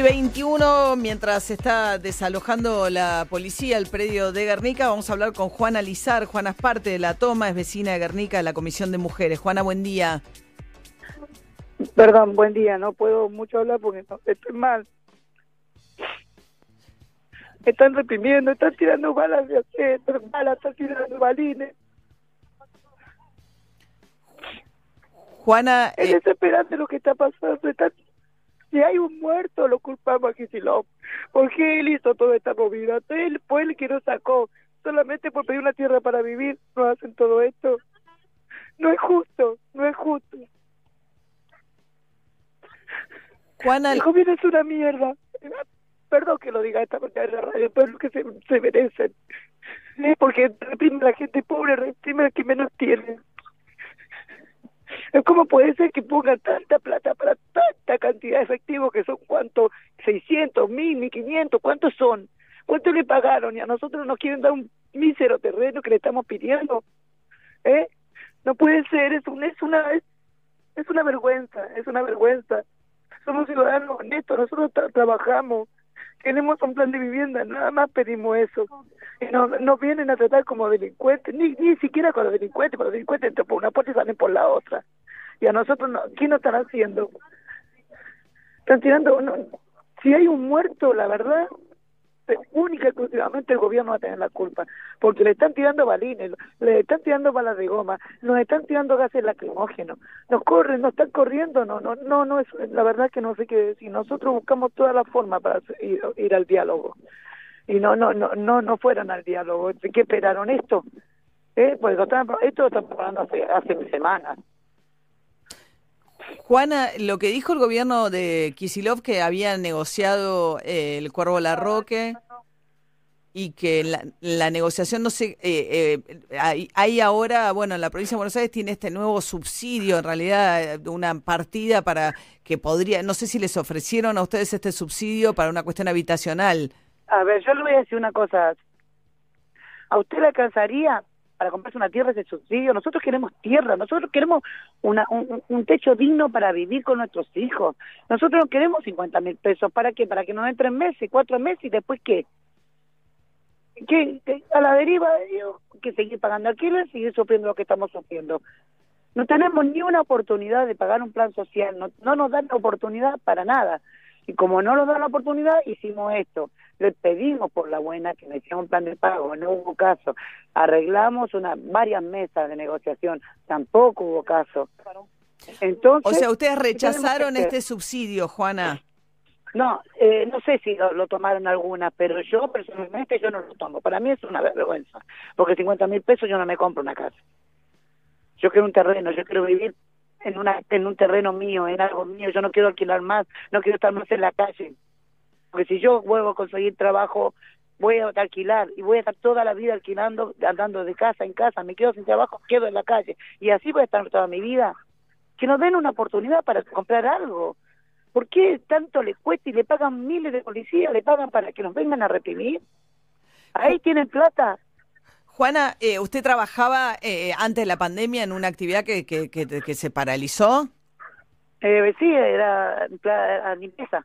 7 y 21, mientras se está desalojando la policía el predio de Guernica, vamos a hablar con Juana Lizar. Juana es parte de la toma, es vecina de Guernica de la Comisión de Mujeres. Juana, buen día. Perdón, buen día, no puedo mucho hablar porque estoy mal. Están reprimiendo, están tirando balas de acero, balas, están tirando balines. Juana... Es eh, desesperante lo que está pasando, están si hay un muerto, lo culpamos a Kisilov. Porque él hizo toda esta movida. Él fue el que nos sacó. Solamente por pedir una tierra para vivir, nos hacen todo esto. No es justo, no es justo. Juana... El gobierno es una mierda. Perdón que lo diga esta manera de la radio, pero es lo que se, se merecen. Porque reprime a la gente pobre, reprime a la que menos tiene. ¿Cómo puede ser que pongan tanta plata para tanta cantidad de efectivo que son cuánto, 600, 1000, 1500, cuántos son? ¿Cuánto le pagaron? Y a nosotros nos quieren dar un mísero terreno que le estamos pidiendo. ¿Eh? No puede ser, es, un, es una es, es una vergüenza, es una vergüenza. Somos ciudadanos honestos, nosotros trabajamos, tenemos un plan de vivienda, nada más pedimos eso. Y nos, nos vienen a tratar como delincuentes, ni, ni siquiera con los delincuentes, porque los delincuentes entran por una puerta y salen por la otra. Y a nosotros, no, ¿qué nos están haciendo? Están tirando, si hay un muerto, la verdad, única y exclusivamente el gobierno va a tener la culpa, porque le están tirando balines, le están tirando balas de goma, nos están tirando gases lacrimógenos, nos corren, nos están corriendo, no, no, no, no es, la verdad que no sé qué decir, nosotros buscamos toda la forma para ir, al diálogo y no, no, no, no, no fueron al diálogo, ¿qué esperaron esto? ¿Eh? Pues esto lo están preparando hace, hace semanas. Juana, lo que dijo el gobierno de Kisilov que había negociado eh, el Cuervo Larroque y que la, negociación no se... Eh, eh, hay, ahora, bueno, la provincia de Buenos Aires tiene este nuevo subsidio, en realidad una partida para que podría, no sé si les ofrecieron a ustedes este subsidio para una cuestión habitacional. A ver, yo le voy a decir una cosa. ¿A usted le alcanzaría para comprarse una tierra ese subsidio. Nosotros queremos tierra, nosotros queremos una, un, techo digno para vivir con nuestros hijos. Nosotros no queremos 50 mil pesos. ¿Para qué? Para que nos den tres meses, cuatro meses y después qué. ¿Qué? A la deriva, que seguir pagando alquiler, seguir sufriendo lo que estamos sufriendo. No tenemos ni una oportunidad de pagar un plan social, no, no nos dan la oportunidad para nada. Y como no nos dan la oportunidad, hicimos esto. Le pedimos por la buena que me hicieran un plan de pago, no hubo caso. Arreglamos una varias mesas de negociación, tampoco hubo caso. Entonces, o sea, ustedes rechazaron este subsidio, Juana. No, eh, no sé si lo, tomaron algunas, pero yo personalmente yo no lo tomo. Para mí es una vergüenza, porque 50 mil pesos yo no me compro una casa. Yo quiero un terreno, yo quiero vivir en una en un terreno mío, en algo mío, yo no quiero alquilar más, no quiero estar más en la calle. Porque si yo vuelvo a conseguir trabajo, voy a alquilar y voy a estar toda la vida alquilando, andando de casa en casa, me quedo sin trabajo, quedo en la calle y así voy a estar toda mi vida. Que nos den una oportunidad para comprar algo. ¿Por qué tanto le cuesta y le pagan miles de policías, le pagan para que nos vengan a reprimir? Ahí tienen plata, Juana, eh, ¿usted trabajaba eh, antes de la pandemia en una actividad que, que, que, se paralizó? Eh, sí, era limpieza,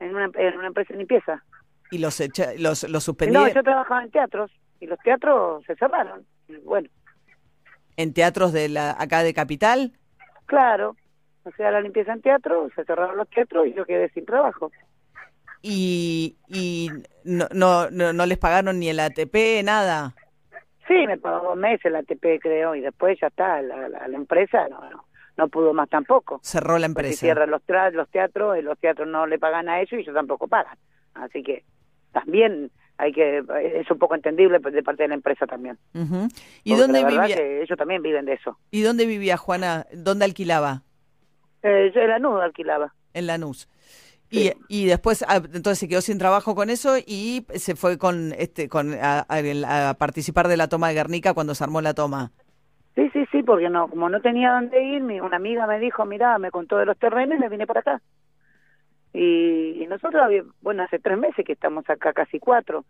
en una, en una empresa de limpieza. ¿Y los, los, los suspendieron? No, yo trabajaba en teatros y los teatros se cerraron. Bueno. ¿En teatros de la acá de Capital? Claro, o sea, la limpieza en teatro, se cerraron los teatros y yo quedé sin trabajo. ¿Y, y no, no, no les pagaron ni el ATP, nada? Sí, me pagó dos meses la ATP, creo, y después ya está, la, la, empresa no, no, pudo más tampoco. Cerró la empresa. Cierran los, los teatros, y los teatros no le pagan a ellos y ellos tampoco pagan. Así que también hay que es un poco entendible de parte de la empresa también. ¿Y dónde vivía? ellos también viven de eso. ¿Y dónde vivía Juana? ¿Dónde alquilaba? Eh, en Lanús alquilaba. En Lanús. Y, y después, ah, entonces se quedó sin trabajo con eso y se fue con este con a, participar de la toma de Guernica cuando se armó la toma. Sí, sí, sí, porque no como no tenía dónde ir, mi, una amiga me dijo, mira, me contó de los terrenos y me vine para acá. Y, nosotros, bueno, hace tres meses que estamos acá, casi cuatro,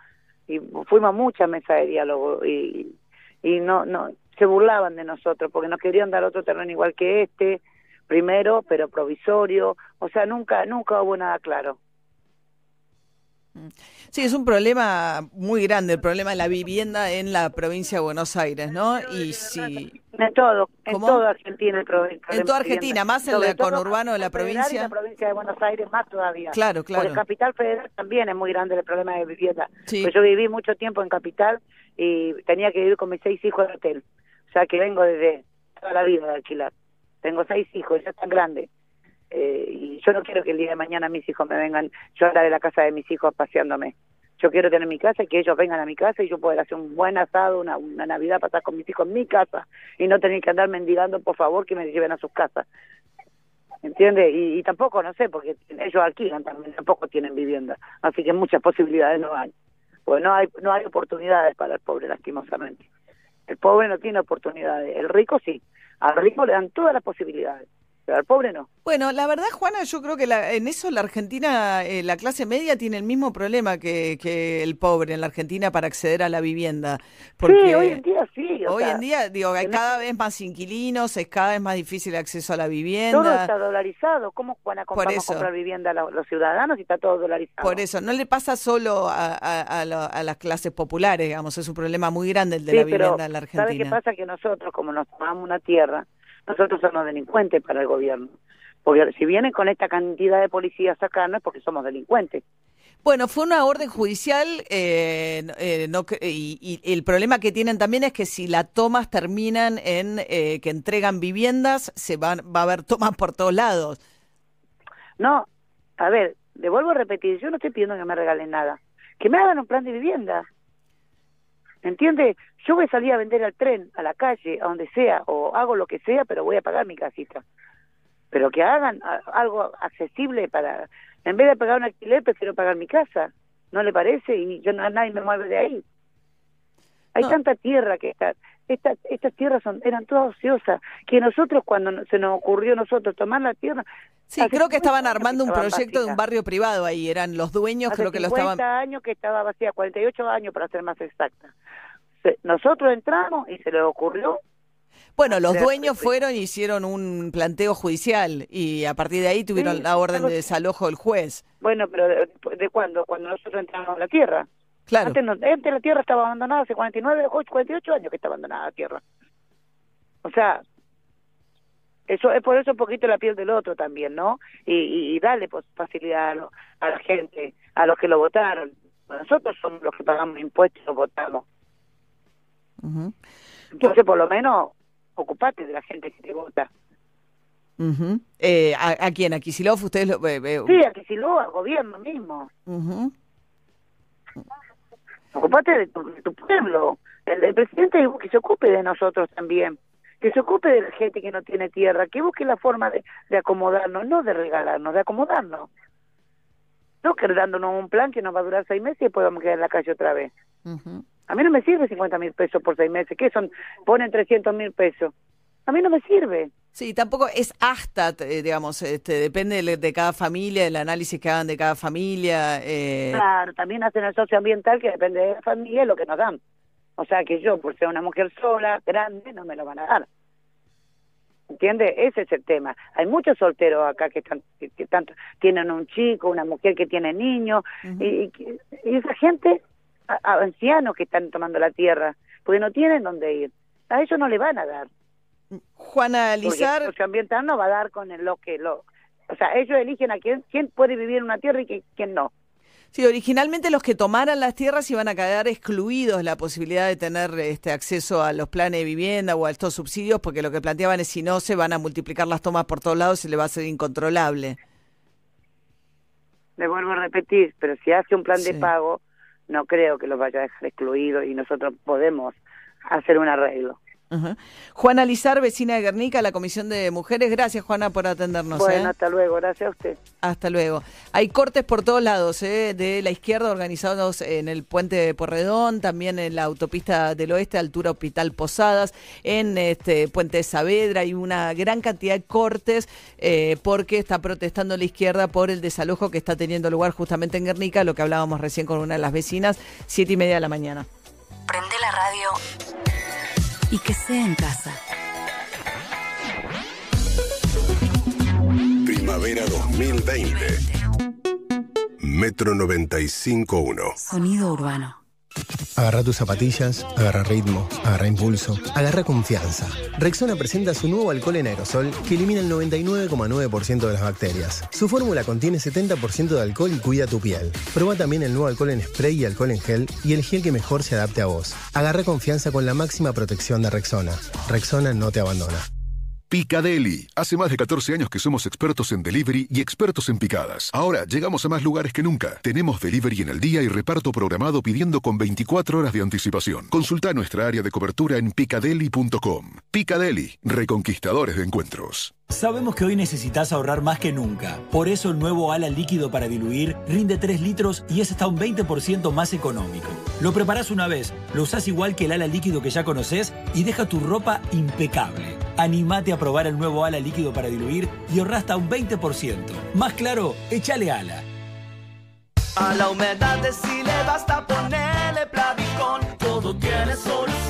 y fuimos a muchas mesas de diálogo y, y no, no, se burlaban de nosotros porque nos querían dar otro terreno igual que este, primero, pero provisorio, o sea, nunca, nunca hubo nada claro. Sí, es un problema muy grande, el problema de la vivienda en la provincia de Buenos Aires, ¿no? Y si... En todo, en toda Argentina el problema. En toda Argentina, más en el conurbano de la provincia. En la provincia de Buenos Aires más todavía. Claro, claro. Porque Capital Federal también es muy grande el problema de vivienda. Sí. Pues yo viví mucho tiempo en Capital y tenía que vivir con mis seis hijos de hotel. O sea que vengo desde toda la vida de alquilar. Tengo seis hijos, ya están grandes. Eh, y yo no quiero que el día de mañana mis hijos me vengan, yo andar de la casa de mis hijos paseándome. Yo quiero tener mi casa y que ellos vengan a mi casa y yo poder hacer un buen asado, una, una Navidad, pasar con mis hijos en mi casa y no tener que andar mendigando, por favor, que me lleven a sus casas. ¿Entiende? Y, tampoco, no sé, porque ellos alquilan también, tampoco tienen vivienda. Así que muchas posibilidades no hay. Pues no hay, no hay oportunidades para el pobre, lastimosamente. El pobre no tiene oportunidades, el rico sí. Al rico le dan todas las posibilidades al pobre no. Bueno, la verdad, Juana, yo creo que en eso la Argentina, eh, la clase media tiene el mismo problema que, que, el pobre en la Argentina para acceder a la vivienda. Porque sí, hoy en día sí. Hoy en día, digo, hay cada vez más inquilinos, es cada vez más difícil el acceso a la vivienda. Todo está dolarizado. ¿Cómo van a, comprar, comprar vivienda los, los, ciudadanos si está todo dolarizado? Por eso, no le pasa solo a, a, a, las clases populares, digamos, es un problema muy grande el de la vivienda en la Argentina. ¿Sabe qué pasa? Que nosotros, como nos tomamos una tierra, nosotros somos delincuentes para el gobierno. Porque si vienen con esta cantidad de policías acá, no es porque somos delincuentes. Bueno, fue una orden judicial eh, eh, no, y, el problema que tienen también es que si las tomas terminan en eh, que entregan viviendas, se van, va a haber tomas por todos lados. No, a ver, le vuelvo a repetir, yo no estoy pidiendo que me regalen nada, que me hagan un plan de vivienda. ¿Entiende? Yo voy a salir a vender al tren, a la calle, a donde sea, o hago lo que sea, pero voy a pagar mi casita. Pero que hagan algo accesible para... En vez de pagar un alquiler, prefiero pagar mi casa. ¿No le parece? Y yo nadie me mueve de ahí. Hay tanta tierra que está... Esta, estas tierras son, eran todas ociosas, que nosotros cuando se nos ocurrió nosotros tomar la tierra... Sí, creo que estaban armando un proyecto de un barrio privado ahí, eran los dueños, creo que lo estaban... 50 años que estaba vacía, 48 años para ser más exacta nosotros entramos y se le ocurrió. Bueno, los dueños fueron y hicieron un planteo judicial y a partir de ahí tuvieron la orden de desalojo del juez. Bueno, pero ¿de, cuándo? Cuando nosotros entramos a la tierra. Claro. Antes, antes la tierra estaba abandonada hace 49, 48 años que está abandonada la tierra. O sea, eso es por eso un poquito la piel del otro también, ¿no? Y, y, darle pues, facilidad a, a, la gente, a los que lo votaron. Nosotros somos los que pagamos impuestos y lo votamos. Entonces, por lo menos, ocupate de la gente que te vota. eh, ¿a, quién? ¿A Kisilov? ¿Ustedes lo, eh, Sí, a Kisilov, al gobierno mismo. Ocupate de tu, pueblo. El, presidente que se ocupe de nosotros también. Que se ocupe de la gente que no tiene tierra. Que busque la forma de, de acomodarnos, no de regalarnos, de acomodarnos. No que dándonos un plan que nos va a durar seis meses y después vamos a quedar en la calle otra vez. A mí no me sirve 50 mil pesos por seis meses. ¿Qué son? Ponen 300 mil pesos. A mí no me sirve. Sí, tampoco es hasta, eh, digamos, este, depende de, cada familia, el análisis que hagan de cada familia. Eh... Claro, también hacen el socioambiental que depende de la familia y lo que nos dan. O sea que yo, por ser una mujer sola, grande, no me lo van a dar. ¿Entiende? Ese es el tema. Hay muchos solteros acá que, están, que, tanto tienen un chico, una mujer que tiene niños, y, y esa gente a, ancianos que están tomando la tierra, porque no tienen dónde ir. A ellos no le van a dar. Juana Lizar... Porque el ambiental no va a dar con lo que lo... O sea, ellos eligen a quién, quién puede vivir en una tierra y quién no. Sí, originalmente los que tomaran las tierras iban a quedar excluidos de la posibilidad de tener este acceso a los planes de vivienda o a estos subsidios, porque lo que planteaban es si no se van a multiplicar las tomas por todos lados y se le va a ser incontrolable. Le vuelvo a repetir, pero si hace un plan de pago, no creo que los vaya a dejar excluidos y nosotros podemos hacer un arreglo. Juana Lizar, vecina de Guernica, la Comisión de Mujeres. Gracias, Juana, por atendernos. Bueno, ¿eh? hasta luego. Gracias a usted. Hasta luego. Hay cortes por todos lados, ¿eh? de la izquierda organizados en el puente de Porredón, también en la autopista del oeste, altura Hospital Posadas, en este puente de Saavedra. Hay una gran cantidad de cortes eh, porque está protestando la izquierda por el desalojo que está teniendo lugar justamente en Guernica, lo que hablábamos recién con una de las vecinas, siete y media de la mañana. Prende la radio y que sea en casa. Primavera 2020. Metro 95.1. Sonido urbano. Agarra tus zapatillas, agarra ritmo, agarra impulso, agarra confianza. Rexona presenta su nuevo alcohol en aerosol que elimina el 99,9% de las bacterias. Su fórmula contiene 70% de alcohol y cuida tu piel. Proba también el nuevo alcohol en spray y alcohol en gel y el gel que mejor se adapte a vos. Agarra confianza con la máxima protección de Rexona. Rexona no te abandona. Picadeli. Hace más de 14 años que somos expertos en delivery y expertos en picadas. Ahora llegamos a más lugares que nunca. Tenemos delivery en el día y reparto programado pidiendo con 24 horas de anticipación. Consulta nuestra área de cobertura en picadeli.com. Picadeli, reconquistadores de encuentros. Sabemos que hoy necesitas ahorrar más que nunca. Por eso el nuevo ala líquido para diluir rinde 3 litros y es hasta un 20% más económico. Lo preparas una vez, lo usas igual que el ala líquido que ya conoces y deja tu ropa impecable. Animate a probar el nuevo ala líquido para diluir y ahorra hasta un 20%. Más claro, échale ala. A la humedad de si le basta ponerle Plavicón, todo tiene solución.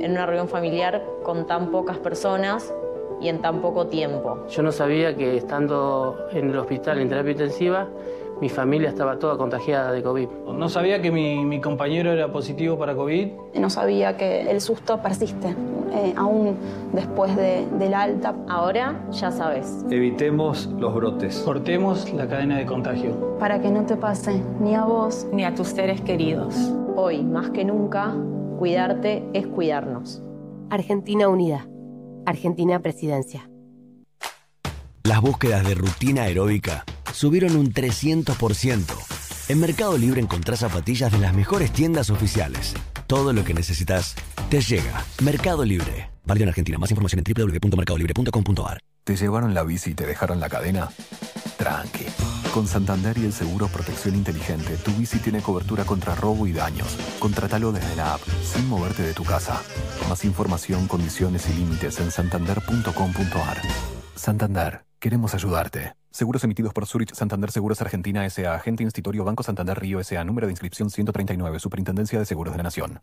en una reunión familiar con tan pocas personas y en tan poco tiempo. Yo no sabía que estando en el hospital en terapia intensiva, mi familia estaba toda contagiada de COVID. No sabía que mi, mi compañero era positivo para COVID. No sabía que el susto persiste, eh, aún después de, del alta. Ahora ya sabes. Evitemos los brotes. Cortemos la cadena de contagio. Para que no te pase ni a vos ni a tus seres queridos. Hoy, más que nunca, cuidarte es cuidarnos. Argentina Unida. Argentina Presidencia. Las búsquedas de rutina aeróbica subieron un 300%. En Mercado Libre encontrás zapatillas de las mejores tiendas oficiales. Todo lo que necesitas te llega. Mercado Libre. Válido en Argentina. Más información en www.mercadolibre.com.ar. ¿Te llevaron la bici y te dejaron la cadena? Con Santander y el seguro Protección Inteligente, tu bici tiene cobertura contra robo y daños. Contratalo desde la app, sin moverte de tu casa. Más información, condiciones y límites en santander.com.ar. Santander, queremos ayudarte. Seguros emitidos por Zurich Santander Seguros Argentina S.A. Agente Institutorio Banco Santander Río S.A. Número de inscripción 139. Superintendencia de Seguros de la Nación.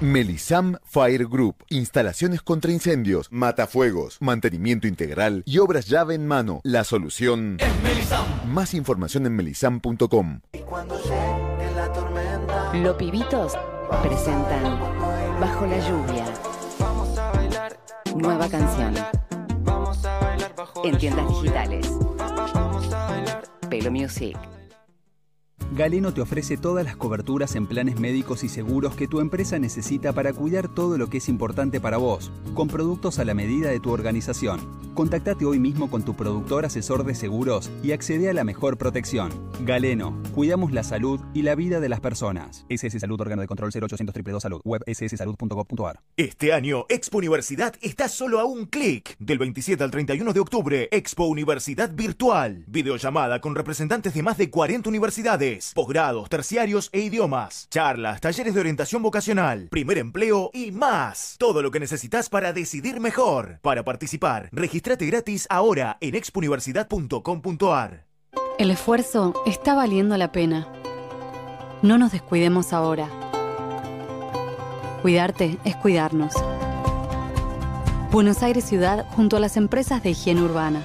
Melisam Fire Group. Instalaciones contra incendios, matafuegos, mantenimiento integral y obras llave en mano. La solución es Melisam. Más información en melisam.com. Los pibitos presentan Bajo la lluvia. Nueva canción. En tiendas digitales. Pelo Music. Galeno te ofrece todas las coberturas en planes médicos y seguros que tu empresa necesita para cuidar todo lo que es importante para vos, con productos a la medida de tu organización. Contactate hoy mismo con tu productor asesor de seguros y accede a la mejor protección. Galeno, cuidamos la salud y la vida de las personas. SS Salud, órgano de control 0800 222 Salud, web sssalud.gov.ar. Este año, Expo Universidad está solo a un clic. Del 27 al 31 de octubre, Expo Universidad Virtual. Videollamada con representantes de más de 40 universidades posgrados, terciarios e idiomas, charlas, talleres de orientación vocacional, primer empleo y más. Todo lo que necesitas para decidir mejor. Para participar, regístrate gratis ahora en expouniversidad.com.ar. El esfuerzo está valiendo la pena. No nos descuidemos ahora. Cuidarte es cuidarnos. Buenos Aires Ciudad junto a las empresas de higiene urbana.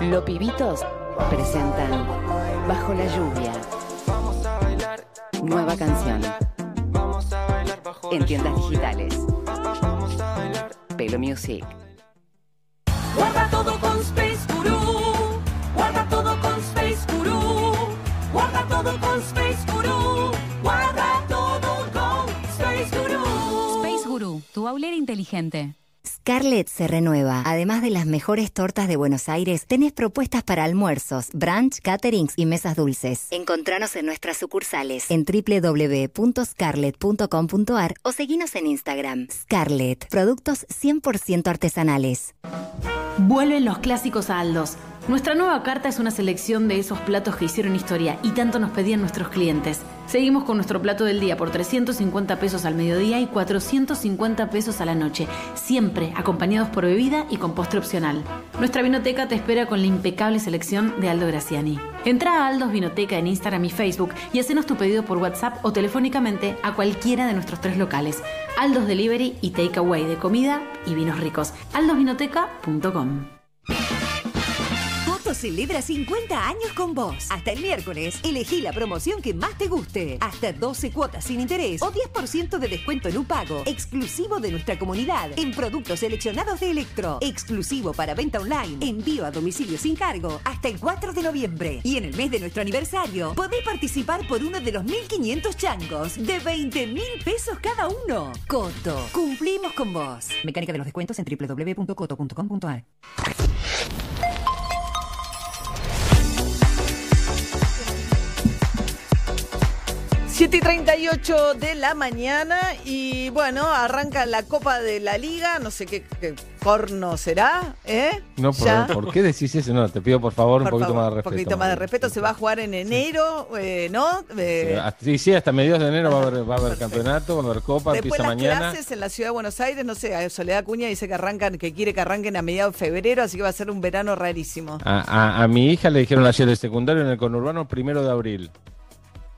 Los pibitos presentan Bajo la lluvia. Nueva canción. En tiendas digitales. Pelo Telo Music. Guarda todo con Space Guru. Guarda todo con Space Guru. Guarda todo con Space Guru. Guarda todo con Space Guru. Space Guru, tu aulera inteligente. Scarlett se renueva. Además de las mejores tortas de Buenos Aires, tenés propuestas para almuerzos, brunch, caterings y mesas dulces. Encontranos en nuestras sucursales en www.scarlett.com.ar o seguinos en Instagram. Scarlett, productos 100% artesanales. Vuelven los clásicos a Aldos. Nuestra nueva carta es una selección de esos platos que hicieron historia y tanto nos pedían nuestros clientes. Seguimos con nuestro plato del día por 350 pesos al mediodía y 450 pesos a la noche, siempre acompañados por bebida y con postre opcional. Nuestra vinoteca te espera con la impecable selección de Aldo Graciani. Entra a Aldos Vinoteca en Instagram y Facebook y hacenos tu pedido por WhatsApp o telefónicamente a cualquiera de nuestros tres locales. Aldos Delivery y Takeaway de comida y vinos ricos. aldosvinoteca.com Celebra 50 años con vos. Hasta el miércoles, elegí la promoción que más te guste. Hasta 12 cuotas sin interés o 10% de descuento en un pago. Exclusivo de nuestra comunidad. En productos seleccionados de Electro. Exclusivo para venta online. Envío a domicilio sin cargo. Hasta el 4 de noviembre. Y en el mes de nuestro aniversario, podés participar por uno de los 1.500 changos. De 20 mil pesos cada uno. Coto. Cumplimos con vos. Mecánica de los descuentos en www.coto.com.ar. 7 y 38 de la mañana y bueno, arranca la Copa de la Liga, no sé qué, qué corno será, ¿eh? No, ¿por. ¿por qué decís eso? No, te pido por favor un poquito favor, más de respeto. Un poquito más de respeto, se va a jugar en enero, eh, ¿no? Eh, Sí, Sí, hasta mediados de enero va a haber, va a haber campeonato, va a haber copa, Después empieza las mañana. clases en la ciudad de Buenos Aires, no sé, Soledad Cuña dice que arrancan, que quiere que arranquen a mediados de febrero, así que va a ser un verano rarísimo. A, a- a mi hija le dijeron ayer el secundario en el conurbano primero de abril.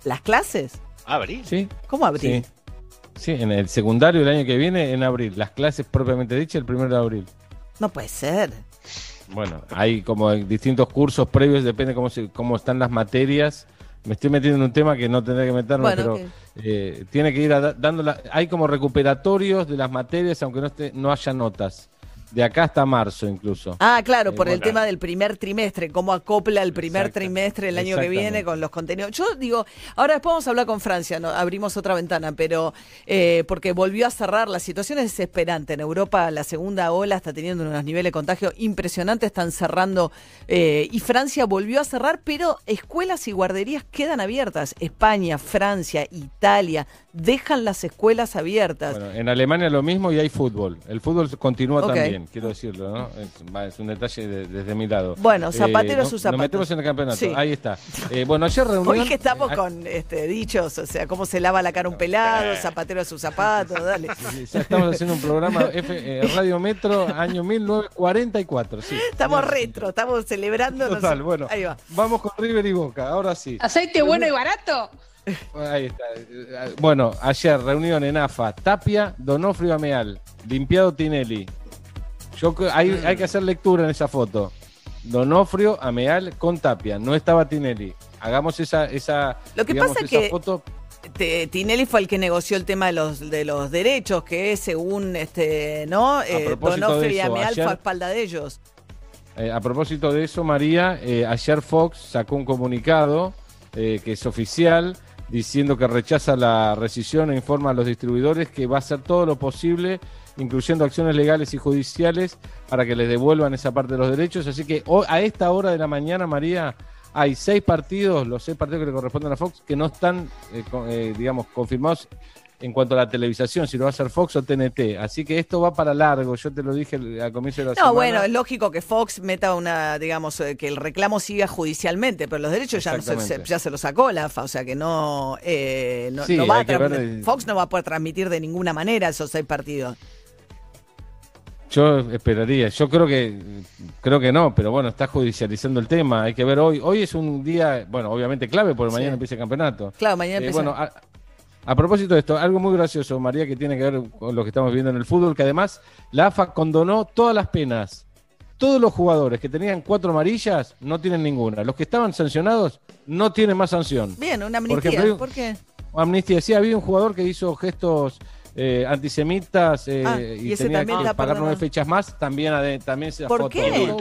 ¿Las clases? ¿Abril? ¿Sí? ¿Cómo abril? Sí. Sí, en el secundario el año que viene, en abril. Las clases propiamente dichas, el primero de abril. No puede ser. Bueno, hay como distintos cursos previos, depende cómo, se, cómo están las materias. Me estoy metiendo en un tema que no tendré que meterme, Bueno, pero eh, tiene que ir a dando la- Hay como recuperatorios de las materias, aunque no, esté, no haya notas. De acá hasta marzo incluso. Ah, claro, Eh, por el tema del primer trimestre, cómo acopla el primer trimestre el año que viene con los contenidos. Yo digo, ahora después vamos a hablar con Francia, ¿no? abrimos otra ventana, pero eh, porque volvió a cerrar, la situación es desesperante. En Europa la segunda ola está teniendo unos niveles de contagio impresionantes, están cerrando eh, y Francia volvió a cerrar, pero escuelas y guarderías quedan abiertas. España, Francia, Italia, dejan las escuelas abiertas. Bueno, en Alemania lo mismo y hay fútbol. El fútbol continúa también, quiero decirlo, ¿no? Es, un detalle de- desde mi lado. Bueno, zapatero a no- sus zapatos. Nos metemos en el campeonato, Sí. ahí está. Eh, bueno, ayer reunión... Hoy que estamos Ah, con este, dichos, o sea, cómo se lava la cara un pelado, zapatero a sus zapatos, dale. Ya estamos haciendo un programa F- eh, Radio Metro, año 1944, sí. Estamos retro, estamos celebrando. Total, sé. bueno. Ahí va. Vamos con River y Boca, ahora sí. ¿Aceite bueno y barato? Ahí está. Eh, Bueno, ayer reunión en AFA, Tapia, Donofrio Ameal, limpiado Tinelli. Yo hay, hay que hacer lectura en esa foto. Donofrio Ameal con Tapia, no estaba Tinelli. Hagamos esa, esa, Lo que digamos, pasa esa que- foto. Te- Tinelli fue el que negoció el tema de los de los derechos, que es según este, ¿no? Eh, Donofrio y Ameal fue a espalda de ellos. Eh, a propósito de eso, María, eh, ayer Fox sacó un comunicado eh, que es oficial diciendo que rechaza la rescisión e informa a los distribuidores que va a hacer todo lo posible, incluyendo acciones legales y judiciales, para que les devuelvan esa parte de los derechos. Así que a esta hora de la mañana, María, hay seis partidos, los seis partidos que le corresponden a Fox, que no están, eh, con- eh, digamos, confirmados en cuanto a la televisación, si lo va a hacer Fox o TNT. Así que esto va para largo, yo te lo dije al comienzo de la No, semana. bueno, es lógico que Fox meta una, digamos, eh, que el reclamo siga judicialmente, pero los derechos ya, no se, ya los sacó la AFA, o sea que no, eh, no, Sí, no va a ver- Fox no va a poder transmitir de ninguna manera esos seis partidos. Yo esperaría, yo creo que creo que no, pero bueno, está judicializando el tema, hay que ver hoy. Hoy es un día, bueno, obviamente clave porque Sí. mañana empieza el campeonato. Claro, mañana Eh, empieza. bueno, a, a propósito de esto, algo muy gracioso, María, que tiene que ver con lo que estamos viendo en el fútbol, que además la AFA condonó todas las penas. Todos los jugadores que tenían cuatro amarillas no tienen ninguna. Los que estaban sancionados no tienen más sanción. Bien, una Por amnistía. ejemplo, un- ¿Por qué? Amnistía, sí, había un jugador que hizo gestos eh, antisemitas eh, Ah, y, y tenía que pagar nueve fechas más, también, ade- también se ¿Por foto. qué?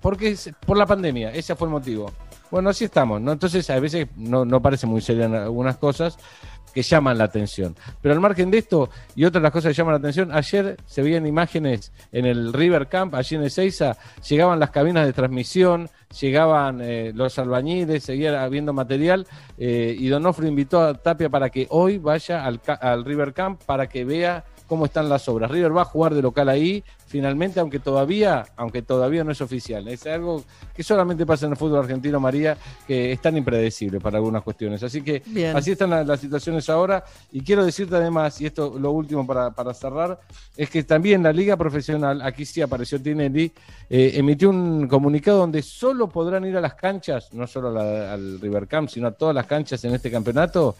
Porque es por la pandemia, ese fue el motivo. Bueno, así estamos, ¿no? Entonces, a veces no, no parece muy serio en algunas cosas que llaman la atención. Pero al margen de esto y otras las cosas que llaman la atención, ayer se veían imágenes en el River Camp, allí en Ezeiza, llegaban las cabinas de transmisión, llegaban eh, los albañiles, seguía habiendo material eh, y Donofrio invitó a Tapia para que hoy vaya al, al River Camp para que vea cómo están las obras. River va a jugar de local ahí, finalmente, aunque todavía, aunque todavía no es oficial. Es algo que solamente pasa en el fútbol argentino, María, que es tan impredecible para algunas cuestiones. Así que Bien. así están la- las situaciones ahora. Y quiero decirte además, y esto lo último para, para cerrar, es que también la Liga Profesional, aquí sí apareció Tinelli, eh, emitió un comunicado donde solo podrán ir a las canchas, no solo la- al River Camp, sino a todas las canchas en este campeonato,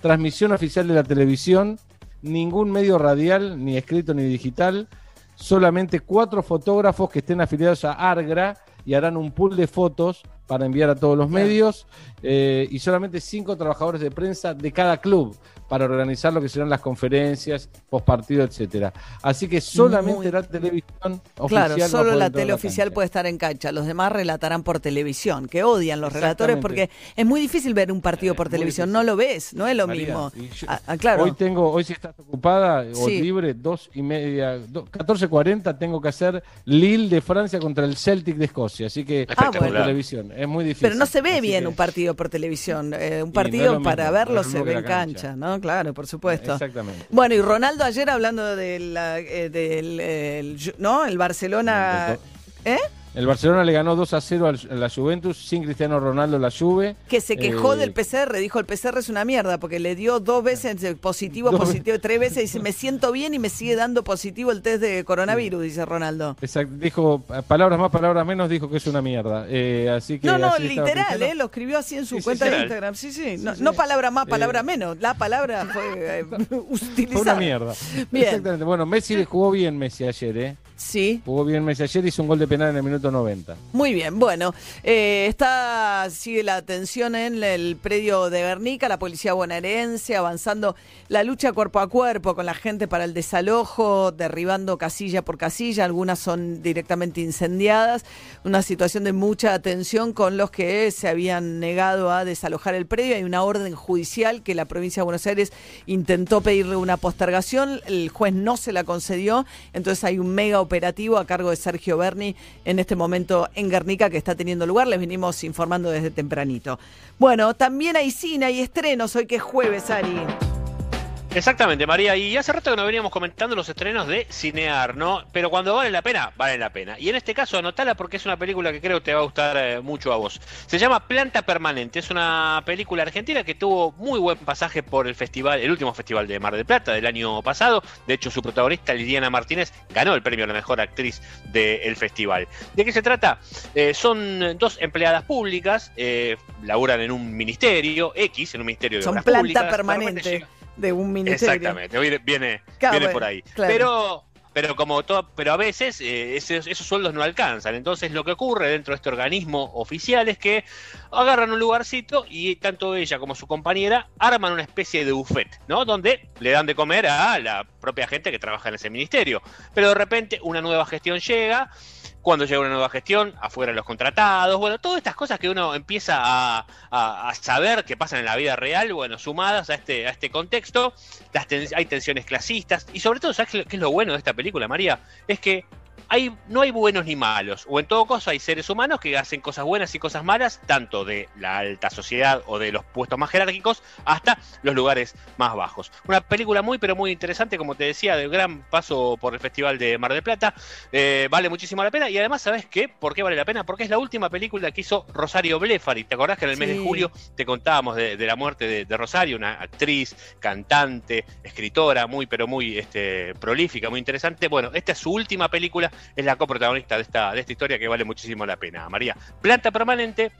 transmisión oficial de la televisión, ningún medio radial, ni escrito ni digital, solamente cuatro fotógrafos que estén afiliados a Argra y harán un pool de fotos para enviar a todos los medios eh, y solamente cinco trabajadores de prensa de cada club para organizar lo que serán las conferencias, postpartido, etcétera. Así que solamente Muy- la televisión oficial Claro, solo la tele oficial puede estar en cancha. Los demás relatarán por televisión, que odian los relatores porque es muy difícil ver un partido por muy televisión. No lo ves, no es lo María, mismo. yo- Ah, ah, claro. Hoy tengo, hoy si estás ocupada o Sí. libre, dos y media, do- 14.40 tengo que hacer Lille de Francia contra el Celtic de Escocia, así que Ah, por bueno. televisión, es muy difícil. Pero no se ve Así bien que- un partido por televisión. Eh, un partido para mismo, verlo no se ve en cancha. ¿no? Claro, por supuesto. Exactamente. Bueno, y Ronaldo ayer hablando del, eh, del el Ju- ¿no? El Barcelona. ¿Eh? El Barcelona le ganó 2 a 0 al- a la Juventus sin Cristiano Ronaldo la Juve. Que se quejó Eh, del PCR, dijo el PCR es una mierda, porque le dio dos veces positivo, Dos positivo, tres veces, y dice, me siento bien y me sigue dando positivo el test de coronavirus, dice Ronaldo. Exacto, dijo eh, palabras más, palabras menos, dijo que es una mierda. Eh, así que No, no, literal. ¿eh? Lo escribió así en su Sí, sí, cuenta de literal. Instagram. Sí, sí. No, no palabra más, palabra menos. La palabra fue eh, utilizada. Fue una mierda. Bien. Exactamente. Bueno, Messi jugó bien Messi ayer, ¿eh? Sí. Jugó bien Messi ayer, hizo un gol de penal en el minuto 90. Muy bien, bueno, eh, está sigue la atención en el predio de Guernica, la policía bonaerense avanzando la lucha cuerpo a cuerpo con la gente para el desalojo, derribando casilla por casilla, algunas son directamente incendiadas, una situación de mucha atención con los que se habían negado a desalojar el predio, hay una orden judicial que la provincia de Buenos Aires intentó pedirle una postergación, el juez no se la concedió, entonces hay un mega operativo a cargo de Sergio Berni en este momento en Guernica que está teniendo lugar, les venimos informando desde tempranito. Bueno, también hay cine, hay estrenos hoy que es jueves, Ari. Exactamente, María. Y hace rato que nos veníamos comentando los estrenos de Cinear, ¿no? Pero cuando vale la pena, vale la pena. Y en este caso, anotala porque es una película que creo que te va a gustar eh, mucho a vos. Se llama Planta Permanente. Es una película argentina que tuvo muy buen pasaje por el festival, el último festival de Mar del Plata del año pasado. De hecho, su protagonista, Liliana Martínez, ganó el premio a la mejor actriz del festival. ¿De qué se trata? Eh, son dos empleadas públicas, eh, laburan en un ministerio, X, en un ministerio de Son obras planta públicas. Permanente de un ministerio. Exactamente, viene, viene, Claro, viene bueno, por ahí. claro. Pero, pero como todo, pero a veces eh, esos, esos sueldos no alcanzan. Entonces lo que ocurre dentro de este organismo oficial es que agarran un lugarcito y tanto ella como su compañera arman una especie de buffet, ¿no? Donde le dan de comer a la propia gente que trabaja en ese ministerio. Pero de repente una nueva gestión llega. Cuando llega una nueva gestión, afuera los contratados, bueno, todas estas cosas que uno empieza a, saber que pasan en la vida real, bueno, sumadas a este, a este contexto, las ten- hay tensiones clasistas, y sobre todo, ¿sabes qué es lo bueno de esta película, María? Es que hay, no hay buenos ni malos, o en todo caso hay seres humanos que hacen cosas buenas y cosas malas, tanto de la alta sociedad o de los puestos más jerárquicos hasta los lugares más bajos. Una película muy pero muy interesante, como te decía, de gran paso por el Festival de Mar del Plata, eh, vale muchísimo la pena y además, ¿sabes qué? ¿Por qué vale la pena? Porque es la última película que hizo Rosario Blefari. ¿Te acordás que en el mes de julio te contábamos de, de la muerte de, de Rosario, una actriz, cantante, escritora, muy pero muy este, prolífica, muy interesante? Bueno, esta es su última película, es la coprotagonista de esta, de esta historia que vale muchísimo la pena. María, Planta Permanente,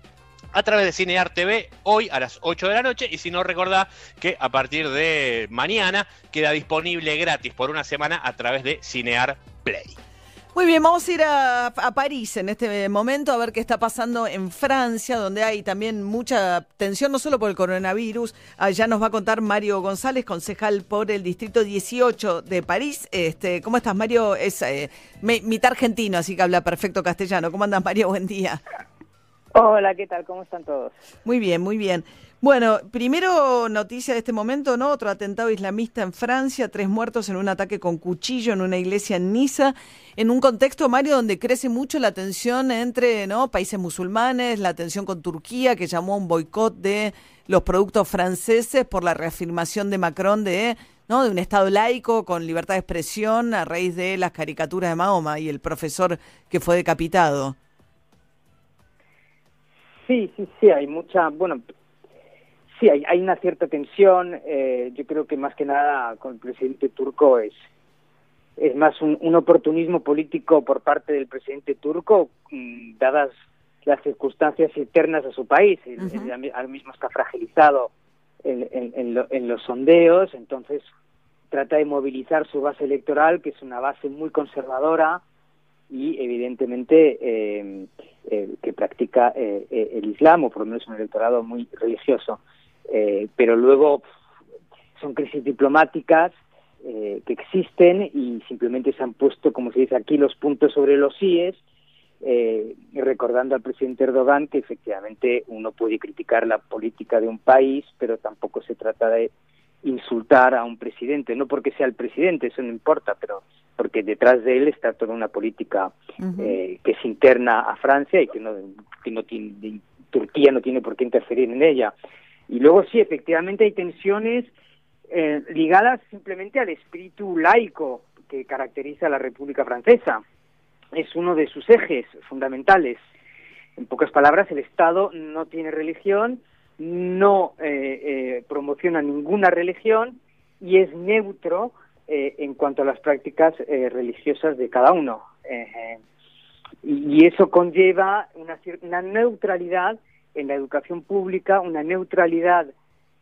a través de Cinear TV hoy a las 8 de la noche y si no recordá que a partir de mañana queda disponible gratis por una semana a través de Cinear Play. Muy bien, vamos a ir a, a París en este momento a ver qué está pasando en Francia, donde hay también mucha tensión, no solo por el coronavirus. Allá nos va a contar Mario González, concejal por el distrito 18 de París. Este, ¿Cómo estás, Mario? Es eh, mitad argentino, así que habla perfecto castellano. ¿Cómo andas, Mario? Buen día. Hola, ¿qué tal? ¿Cómo están todos? Muy bien, muy bien. Bueno, primero noticia de este momento, ¿no? Otro atentado islamista en Francia, tres muertos en un ataque con cuchillo en una iglesia en Niza, en un contexto, Mario, donde crece mucho la tensión entre ¿no? países musulmanes, la tensión con Turquía, que llamó a un boicot de los productos franceses por la reafirmación de Macron de, ¿no? de un Estado laico con libertad de expresión a raíz de las caricaturas de Mahoma y el profesor que fue decapitado. Sí, sí, sí, hay mucha, bueno, sí, hay, hay una cierta tensión. eh, yo creo que más que nada con el presidente turco es es más un, un oportunismo político por parte del presidente turco, mm, dadas las circunstancias internas de su país. Ahora ahora mismo está fragilizado en, en- en lo- en los sondeos, entonces trata de movilizar su base electoral, que es una base muy conservadora y evidentemente eh, eh, que practica eh, eh, el Islam, o por lo menos un electorado muy religioso. Eh, pero luego son crisis diplomáticas eh, que existen y simplemente se han puesto, como se dice aquí, los puntos sobre los síes, eh, recordando al presidente Erdogan que efectivamente uno puede criticar la política de un país, pero tampoco se trata de insultar a un presidente, no porque sea el presidente, eso no importa, pero porque detrás de él está toda una política eh, que es interna a Francia y que no, que no tiene, Turquía no tiene por qué interferir en ella. Y luego sí, efectivamente hay tensiones eh, ligadas simplemente al espíritu laico que caracteriza a la República Francesa. Es uno de sus ejes fundamentales. En pocas palabras, el Estado no tiene religión, no eh, eh, promociona ninguna religión y es neutro eh, en cuanto a las prácticas eh, religiosas de cada uno. Y eso conlleva una, una neutralidad en la educación pública, una neutralidad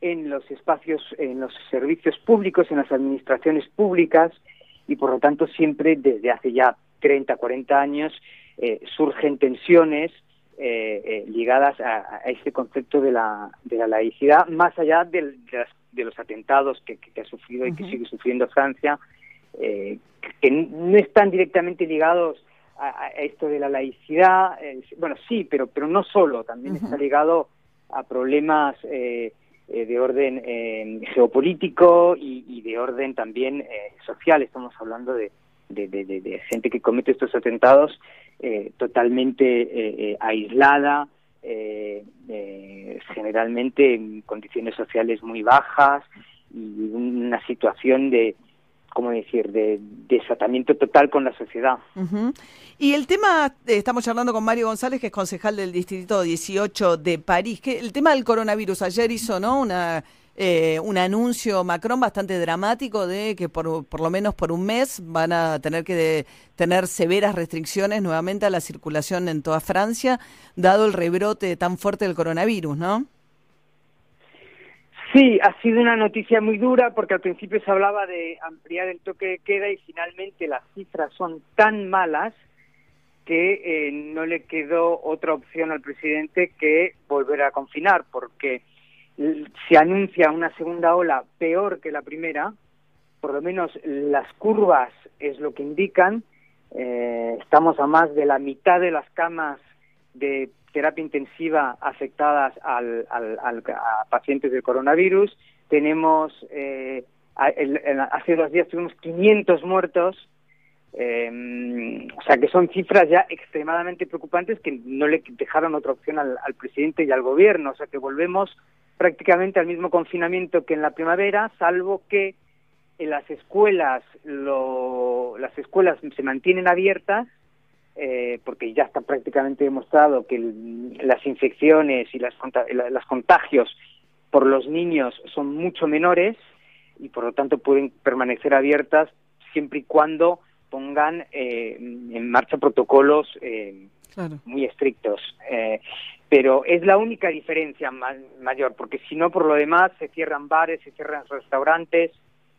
en los espacios, en los servicios públicos, en las administraciones públicas y por lo tanto siempre desde hace ya 30, 40 años eh, surgen tensiones eh, eh, ligadas a, a este concepto de la, de la laicidad, más allá de, las- de los atentados que, que- que ha sufrido y que sigue sufriendo Francia, eh, que no están directamente ligados a, a esto de la laicidad, eh, bueno, sí, pero, pero no solo, también está ligado a problemas eh, eh, de orden eh, geopolítico y, y de orden también eh, social. Estamos hablando de, de, de- de- gente que comete estos atentados eh, totalmente aislada, generalmente en condiciones sociales muy bajas y una situación de, ¿cómo decir?, de desatamiento total con la sociedad. Y el tema, eh, estamos charlando con Mario González, que es concejal del Distrito 18 de París, que el tema del coronavirus, ayer hizo ¿no? una, eh, un anuncio Macron bastante dramático de que por, por lo menos por un mes van a tener que tener severas restricciones nuevamente a la circulación en toda Francia, dado el rebrote tan fuerte del coronavirus, ¿no? Sí, ha sido una noticia muy dura porque al principio se hablaba de ampliar el toque de queda y finalmente las cifras son tan malas que eh, no le quedó otra opción al presidente que volver a confinar porque se anuncia una segunda ola peor que la primera, por lo menos las curvas es lo que indican, eh, estamos a más de la mitad de las camas de terapia intensiva afectadas al, al- al- a pacientes del coronavirus. Tenemos, eh, el- hace dos días tuvimos 500 muertos, eh, o sea que son cifras ya extremadamente preocupantes que no le dejaron otra opción al, al presidente y al gobierno. O sea que volvemos prácticamente al mismo confinamiento que en la primavera, salvo que en las escuelas lo- las escuelas se mantienen abiertas eh, porque ya está prácticamente demostrado que el- las infecciones y las, las contagios por los niños son mucho menores y por lo tanto pueden permanecer abiertas siempre y cuando pongan eh, en marcha protocolos eh, Claro. muy estrictos. Eh, pero es la única diferencia ma- mayor, porque si no, por lo demás, se cierran bares, se cierran restaurantes,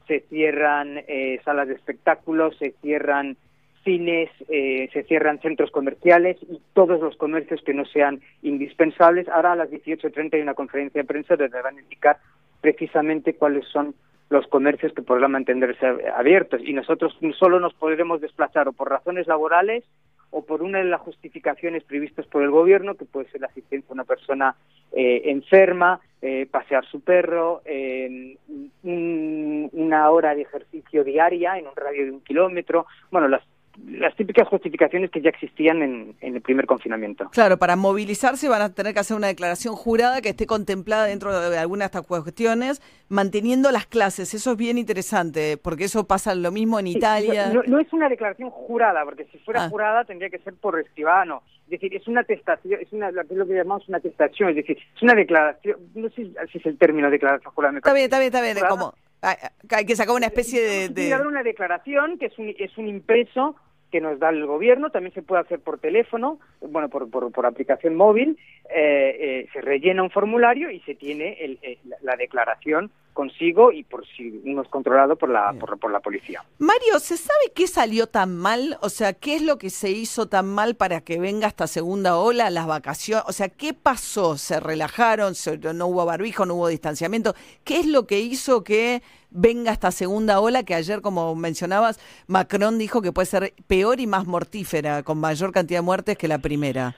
se cierran eh, salas de espectáculos, se cierran cines, eh, se cierran centros comerciales y todos los comercios que no sean indispensables. Ahora a las 18.30 hay una conferencia de prensa donde van a indicar precisamente cuáles son los comercios que podrán mantenerse abiertos y nosotros solo nos podremos desplazar o por razones laborales o por una de las justificaciones previstas por el gobierno, que puede ser la asistencia a una persona eh, enferma, eh, pasear su perro, eh, un- una hora de ejercicio diaria en un radio de un kilómetro, bueno, las, las típicas justificaciones que ya existían en, en el primer confinamiento. Claro, para movilizarse van a tener que hacer una declaración jurada que esté contemplada dentro de algunas de estas cuestiones, manteniendo las clases. Eso es bien interesante, porque eso pasa lo mismo en Italia. No, no es una declaración jurada, porque si fuera Ah. jurada tendría que ser por escribano. Es decir, es una atestación, es, una, lo que es lo que llamamos una atestación, es decir, es una declaración, no sé si es el término declaración jurada. Está bien, está bien, está bien. Como, hay, hay que sacar una especie de... De- haber una declaración que es un, es un impreso que nos da el gobierno, también se puede hacer por teléfono, bueno, por, por, aplicación móvil, eh, eh, se rellena un formulario y se tiene la- la declaración consigo y por si uno es controlado por la, por, por la policía. Mario, ¿se sabe qué salió tan mal? O sea, ¿qué es lo que se hizo tan mal para que venga esta segunda ola, las vacaciones? O sea, ¿qué pasó? ¿Se relajaron? Se- ¿No hubo barbijo? ¿No hubo distanciamiento? ¿Qué es lo que hizo que venga esta segunda ola que ayer, como mencionabas, Macron dijo que puede ser peor y más mortífera, con mayor cantidad de muertes que la primera?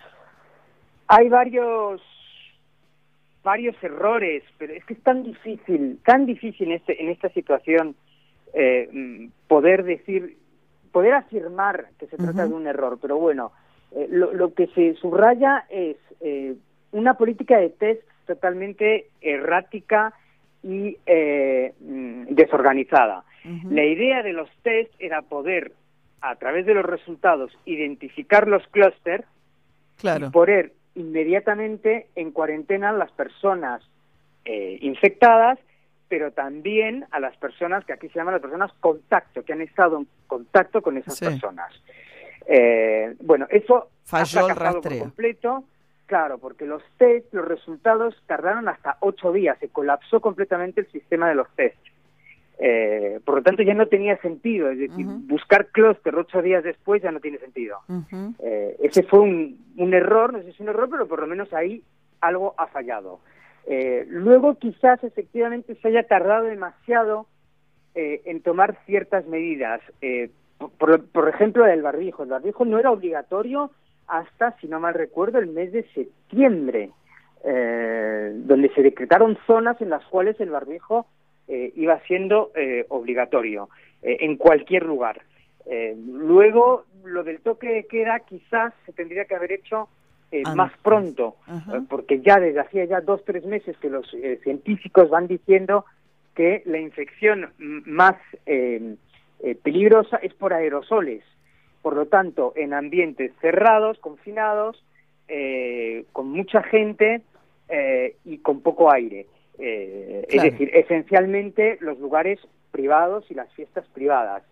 Hay varios varios errores, pero es que es tan difícil, tan difícil en, este, en esta situación eh, mm, poder decir, poder afirmar que se trata de un error. Pero bueno, eh, lo, lo que se subraya es eh, una política de test totalmente errática y eh, mm, desorganizada. La idea de los test era poder, a través de los resultados, identificar los clústeres Claro. y poner inmediatamente en cuarentena las personas eh, infectadas, pero también a las personas que aquí se llaman las personas contacto, que han estado en contacto con esas Sí. personas. Eh, bueno, eso Falló ha el fracasado por completo, claro, porque los test, los resultados tardaron hasta ocho días, se colapsó completamente el sistema de los test. Eh, por lo tanto, ya no tenía sentido, es decir, buscar clúster ocho días después ya no tiene sentido. Eh, ese fue un, un error, no sé si es un error, pero por lo menos ahí algo ha fallado. Eh, luego quizás efectivamente se haya tardado demasiado eh, en tomar ciertas medidas. Eh, por, por ejemplo, el barbijo. El barbijo no era obligatorio hasta, si no mal recuerdo, el mes de septiembre, eh, donde se decretaron zonas en las cuales el barbijo eh, iba siendo eh, obligatorio eh, en cualquier lugar. Luego, lo del toque de queda quizás se tendría que haber hecho Ah, más pronto, porque ya desde hacía ya dos, tres meses que los científicos van diciendo que la infección más eh, peligrosa es por aerosoles. Por lo tanto, en ambientes cerrados, confinados, con mucha gente y con poco aire. Eh, Claro. Es decir, esencialmente los lugares privados y las fiestas privadas.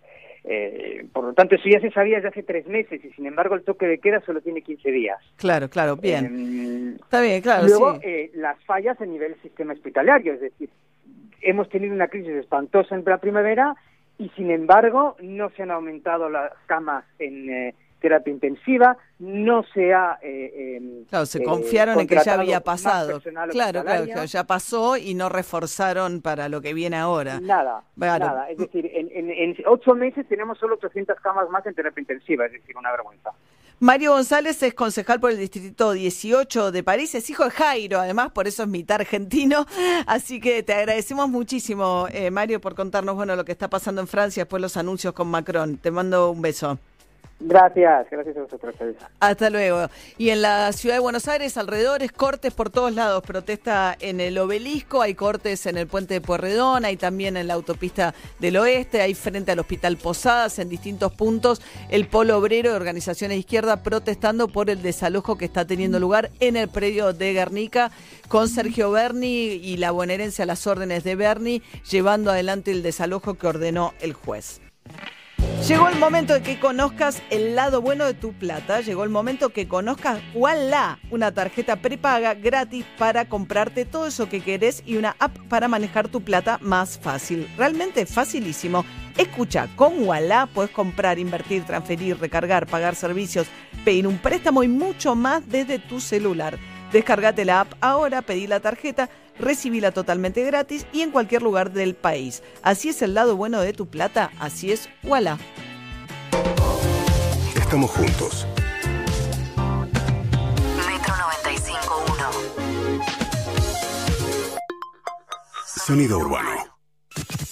Eh, por lo tanto, eso ya se sabía desde hace tres meses y sin embargo el toque de queda solo tiene 15 días. Claro, claro, bien. Em, Está bien, claro, Luego, sí. eh, las fallas a nivel sistema hospitalario, es decir, hemos tenido una crisis espantosa en la primavera y sin embargo no se han aumentado las camas en eh, terapia intensiva, no se ha... eh, em, Claro, se eh, confiaron en que ya había pasado. Claro, claro, ya pasó y no reforzaron para lo que viene ahora. Nada, nada. Es decir, en, en, en ocho meses tenemos solo 800 camas más en terapia intensiva, es decir, una vergüenza. Mario González es concejal por el distrito 18 de París, es hijo de Jairo, además, por eso es mitad argentino. Así que te agradecemos muchísimo, eh, Mario, por contarnos bueno lo que está pasando en Francia después los anuncios con Macron. Te mando un beso. Gracias, gracias a vosotros. Hasta luego. Y en la ciudad de Buenos Aires, alrededores, cortes por todos lados. Protesta en el obelisco, hay cortes en el puente de Puerredón, hay también en la autopista del oeste, hay frente al Hospital Posadas, en distintos puntos, el polo obrero de organizaciones de izquierda protestando por el desalojo que está teniendo lugar en el predio de Guernica, con Sergio Berni y la bonaerense a las órdenes de Berni, llevando adelante el desalojo que ordenó el juez. Llegó el momento de que conozcas el lado bueno de tu plata. Llegó el momento que conozcas Walla, una tarjeta prepaga gratis para comprarte todo eso que querés y una app para manejar tu plata más fácil. Realmente facilísimo. Escucha, con Walla puedes comprar, invertir, transferir, recargar, pagar servicios, pedir un préstamo y mucho más desde tu celular. Descargate la app ahora, pedí la tarjeta, recibíla totalmente gratis y en cualquier lugar del país. Así es el lado bueno de tu plata, así es Walla. Estamos juntos. Metro 95.1. Sonido urbano.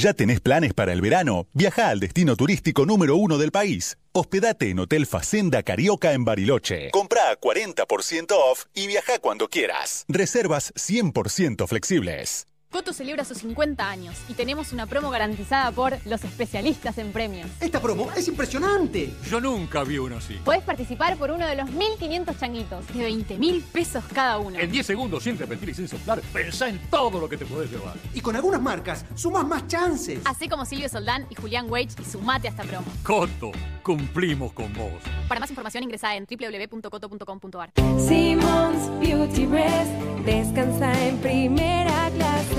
¿Ya tenés planes para el verano? Viaja al destino turístico número uno del país. Hospedate en Hotel Facenda Carioca en Bariloche. Compra a 40% off y viaja cuando quieras. Reservas 100% flexibles. Coto celebra sus 50 años y tenemos una promo garantizada por los especialistas en premios. Esta promo es impresionante. Yo nunca vi uno así. Podés participar por uno de los 1.500 changuitos, de 20 mil pesos cada uno. En 10 segundos, sin repetir y sin soplar, pensá en todo lo que te podés llevar. Y con algunas marcas, sumas más chances. Hacé como Silvio Soldán y Julián Wage y sumate a esta promo. Coto, cumplimos con vos. Para más información ingresa en www.coto.com.ar. Simmons Beauty Rest descansa en primera clase.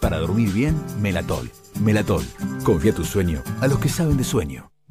Para dormir bien, Melatol. Melatol. Confía tu sueño a los que saben de sueño.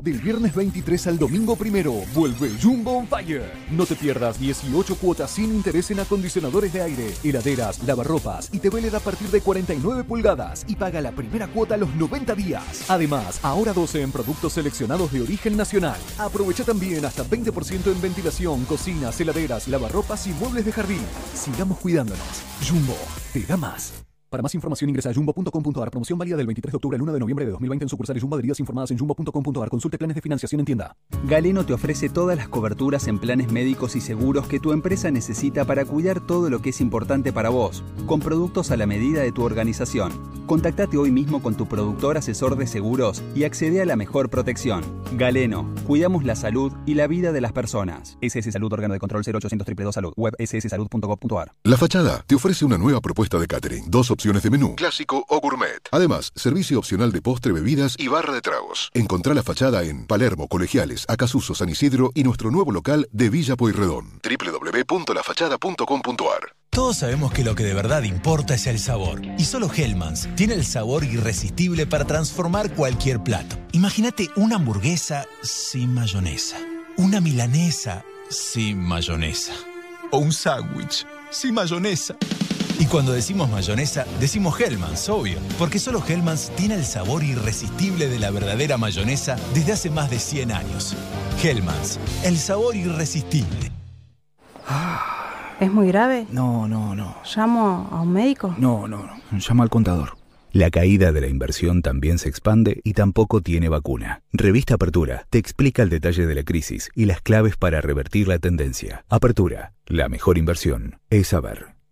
Del viernes 23 al domingo primero, vuelve Jumbo on Fire. No te pierdas 18 cuotas sin interés en acondicionadores de aire, heladeras, lavarropas y te velen a partir de 49 pulgadas y paga la primera cuota a los 90 días. Además, ahora 12 en productos seleccionados de origen nacional. Aprovecha también hasta 20% en ventilación, cocinas, heladeras, lavarropas y muebles de jardín. Sigamos cuidándonos. Jumbo, te da más. Para más información ingresa a jumbo.com.ar. Promoción válida del 23 de octubre al 1 de noviembre de 2020 en sucursales Jumbo adheridas informadas en jumbo.com.ar. Consulte planes de financiación en tienda. Galeno te ofrece todas las coberturas en planes médicos y seguros que tu empresa necesita para cuidar todo lo que es importante para vos, con productos a la medida de tu organización. Contactate hoy mismo con tu productor asesor de seguros y accede a la mejor protección. Galeno, cuidamos la salud y la vida de las personas. SS Salud, órgano de control 0800 222 Salud, web sssalud.gov.ar. La Fachada te ofrece una nueva propuesta de catering. Dos opciones de menú, clásico o gourmet. Además, servicio opcional de postre, bebidas y barra de tragos. Encontrá La Fachada en Palermo, Colegiales, Acasuso, San Isidro y nuestro nuevo local de Villa Pueyrredón. www.lafachada.com.ar Todos sabemos que lo que de verdad importa es el sabor. Y solo Hellmann's tiene el sabor irresistible para transformar cualquier plato. Imagínate una hamburguesa sin mayonesa. Una milanesa sin mayonesa. O un sándwich sin mayonesa. Y cuando decimos mayonesa, decimos Hellmann's, obvio. Porque solo Hellmann's tiene el sabor irresistible de la verdadera mayonesa desde hace más de 100 años. Hellmann's, el sabor irresistible. ¿Es muy grave? No, no, no. ¿Llamo a un médico? No, no, no. Llama al contador. La caída de la inversión también se expande y tampoco tiene vacuna. Revista Apertura te explica el detalle de la crisis y las claves para revertir la tendencia. Apertura, la mejor inversión es saber.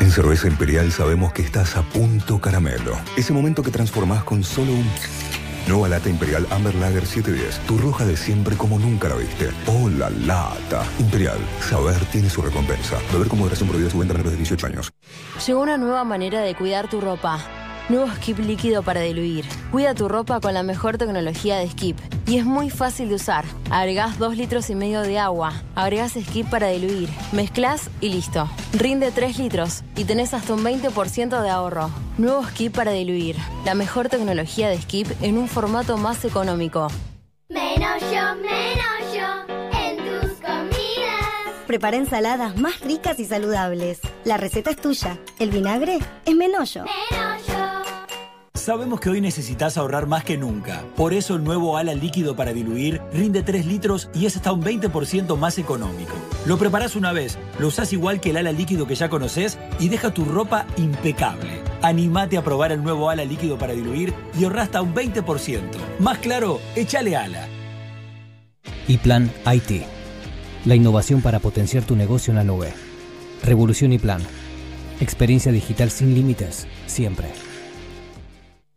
En Cerveza Imperial sabemos que estás a punto caramelo. Ese momento que transformás con solo un... Nueva lata Imperial Amber Lager 710. Tu roja de siempre como nunca la viste. ¡Oh, la lata! Imperial. Saber tiene su recompensa. Beber con moderación prohibida su venta menores de 18 años. Llegó una nueva manera de cuidar tu ropa. Nuevo Skip líquido para diluir. Cuida tu ropa con la mejor tecnología de Skip. Y es muy fácil de usar. Agregás 2 litros y medio de agua. Agregás Skip para diluir. Mezclas y listo. Rinde 3 litros y tenés hasta un 20% de ahorro. Nuevo Skip para diluir. La mejor tecnología de Skip en un formato más económico. Menos yo, menos yo en tus comidas. Prepara ensaladas más ricas y saludables. La receta es tuya. El vinagre es Menollo. Sabemos que hoy necesitas ahorrar más que nunca. Por eso el nuevo ala líquido para diluir rinde 3 litros y es hasta un 20% más económico. Lo preparás una vez, lo usás igual que el ala líquido que ya conoces y deja tu ropa impecable. Animate a probar el nuevo ala líquido para diluir y ahorra hasta un 20%. Más claro, échale ala. Y Plan IT. La innovación para potenciar tu negocio en la nube. Revolución y Plan. Experiencia digital sin límites, siempre.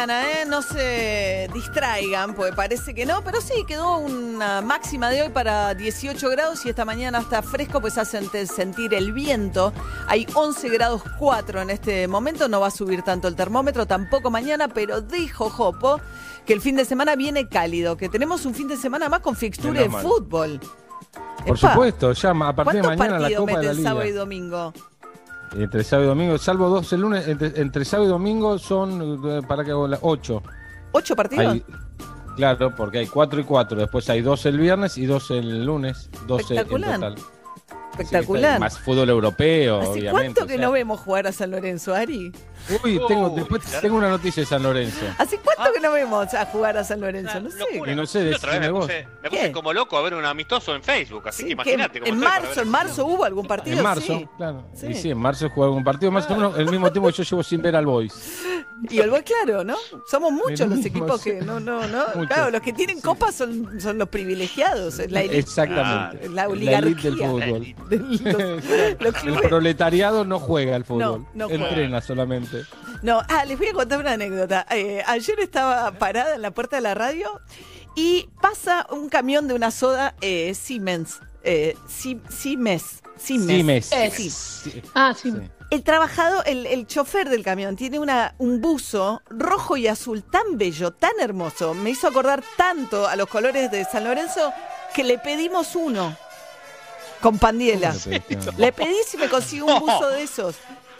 Mañana, ¿eh? No se distraigan, pues parece que no, pero sí, quedó una máxima de hoy para 18 grados y esta mañana está fresco, pues hace ante- sentir el viento. Hay 11 grados 4 en este momento, no va a subir tanto el termómetro, tampoco mañana, pero dijo Jopo que el fin de semana viene cálido, que tenemos un fin de semana más con fixture de fútbol. Por Epa, supuesto, ya a partir de ¿Cuántos mañana la partidos Copa de la meten Liga. sábado y domingo? Entre sábado y domingo, salvo dos el lunes, entre, entre sábado y domingo son, eh, para que hago la, ocho. ¿Ocho partidos? Hay- claro, porque hay cuatro y cuatro. Después hay dos el viernes y dos el lunes. Doce en Espectacular. total. Espectacular. Más fútbol europeo, ¿Hace obviamente. cuánto o que sea. no vemos jugar a San Lorenzo, Ari? Uy, tengo, después tengo una noticia de San Lorenzo. ¿Hace cuánto que no vemos a jugar a San Lorenzo? No sé. Y no sé, Yo otra vez me puse, me puse como loco a ver un amistoso en Facebook, así que Que imagínate cómo en marzo, en marzo hubo algún partido. En marzo, sí. claro. Sí. Y sí, en marzo juega un partido más o menos el mismo tiempo que yo llevo sin ver al Boys. Y el Boy, claro, ¿no? Somos muchos los equipos sí. que no, no, no. Muchos. Claro, los que tienen copas son, son los privilegiados. es La élite. Exactamente. La La oligarquía. elite del fútbol. Los- los El proletariado no juega al fútbol. no juega. Entrena solamente. No, ah, les voy a contar una anécdota. Eh, ayer estaba parada en la puerta de la radio y pasa un camión de una soda eh, Siemens. Eh, Si- Siemens. Siemens. Siemens. Eh, sí. Ah, sí. El trabajador, el, el chofer del camión tiene una, un buzo rojo y azul tan bello, tan hermoso. Me hizo acordar tanto a los colores de San Lorenzo que le pedimos uno con pandiela. ¿Cómo le pedí si me consigo un buzo de esos.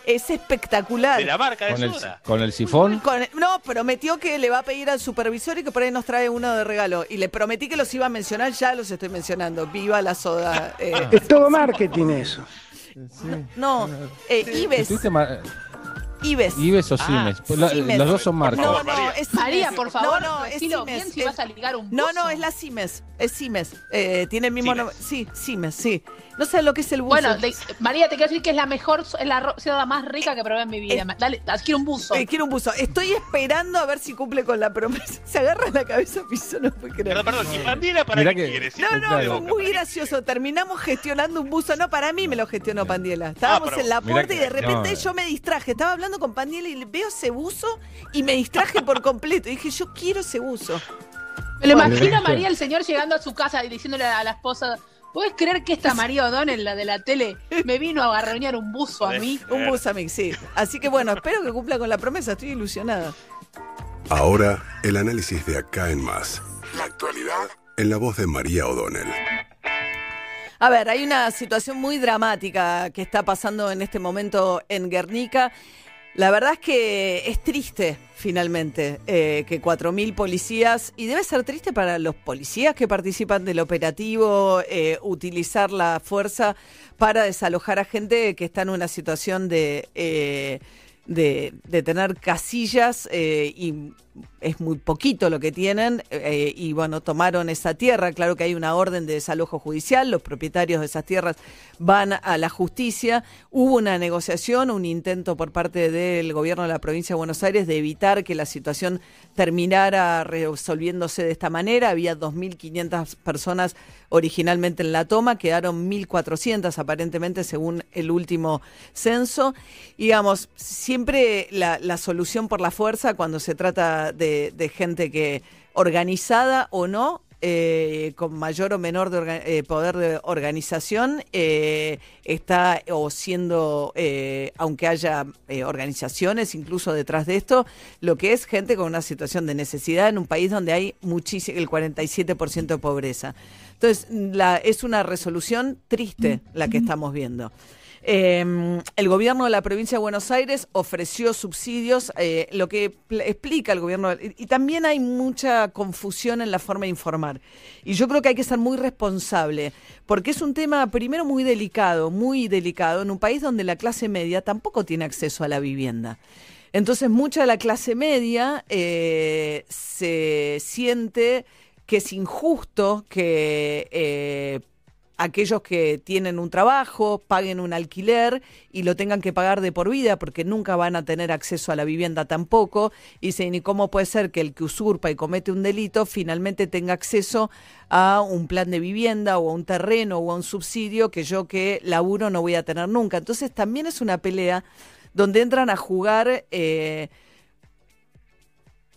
Es espectacular. De la marca de Con el, soda. con el sifón. Con- no, prometió que le va a pedir al supervisor y que por ahí nos trae uno de regalo. Y le prometí que los iba a mencionar, ya los estoy mencionando. Viva la soda. eh. Es todo marketing eso. No, eh, Ives. ¿Estuviste ma- Ives. Ives o Siemens? Pues la- Siemens. los dos son marcas. No, no, es María, Siemens. por favor, no, no, es Siemens. bien si Es- vas a ligar un No, buzo. no, es la Siemens. Es Siemens. Eh, tiene el mismo nombre. Sí, Siemens, sí. No sé lo que es el buzo. Bueno, de- María, te quiero decir que es la mejor, es la soda más rica que probé en mi vida. Dale, adquiere un buzo. Eh, quiero un buzo. Estoy esperando a ver si cumple con la promesa. Se agarra la cabeza piso, no puede creer. Perdón, perdón, ¿y Pandila para Mirá qué que- quieres? No, no, Claro. fue muy gracioso. Terminamos gestionando un buzo. No, para mí me lo gestionó Pandiela. Estábamos pero- en la puerta y de repente no. yo me distraje. Estaba hablando con Pandiela y le- veo ese buzo y me distraje por completo. Y dije, yo quiero ese buzo. Me lo Bueno, imagino a. María, el señor, llegando a su casa y diciéndole a la esposa: ¿Puedes creer que esta María O'Donnell, la de la tele, me vino a agarroñar un buzo a mí? Un buzo a mí, sí. Así que bueno, espero que cumpla con la promesa. Estoy ilusionada. Ahora, el análisis de acá en más. La actualidad en la voz de María O'Donnell. A ver, hay una situación muy dramática que está pasando en este momento en Guernica. La verdad es que es triste, finalmente, eh, que 4.000 policías, y debe ser triste para los policías que participan del operativo, eh, utilizar la fuerza para desalojar a gente que está en una situación de, eh, de, de tener casillas eh, y es muy poquito lo que tienen eh, y bueno, tomaron esa tierra, claro que hay una orden de desalojo judicial, los propietarios de esas tierras van a la justicia, hubo una negociación, un intento por parte del gobierno de la provincia de Buenos Aires de evitar que la situación terminara resolviéndose de esta manera, había 2.500 personas originalmente en la toma, quedaron 1.400 aparentemente según el último censo. Digamos, siempre la, la solución por la fuerza cuando se trata de, de gente que organizada o no, eh, con mayor o menor de eh, poder de organización eh, está o siendo, eh, aunque haya organizaciones incluso detrás de esto, lo que es gente con una situación de necesidad en un país donde hay muchísimo, el 47% de pobreza. Entonces, la, es una resolución triste la que estamos viendo. Eh, el gobierno de la provincia de Buenos Aires ofreció subsidios, eh, lo que pl- explica el gobierno, y, y también hay mucha confusión en la forma de informar. Y yo creo que hay que ser muy responsable, porque es un tema primero muy delicado, muy delicado, en un país donde la clase media tampoco tiene acceso a la vivienda. Entonces, mucha de la clase media eh, se siente que es injusto que eh, aquellos que tienen un trabajo paguen un alquiler y lo tengan que pagar de por vida porque nunca van a tener acceso a la vivienda tampoco. Y dicen, ¿y cómo puede ser que el que usurpa y comete un delito finalmente tenga acceso a un plan de vivienda o a un terreno o a un subsidio que yo que laburo no voy a tener nunca? Entonces también es una pelea donde entran a jugar... eh,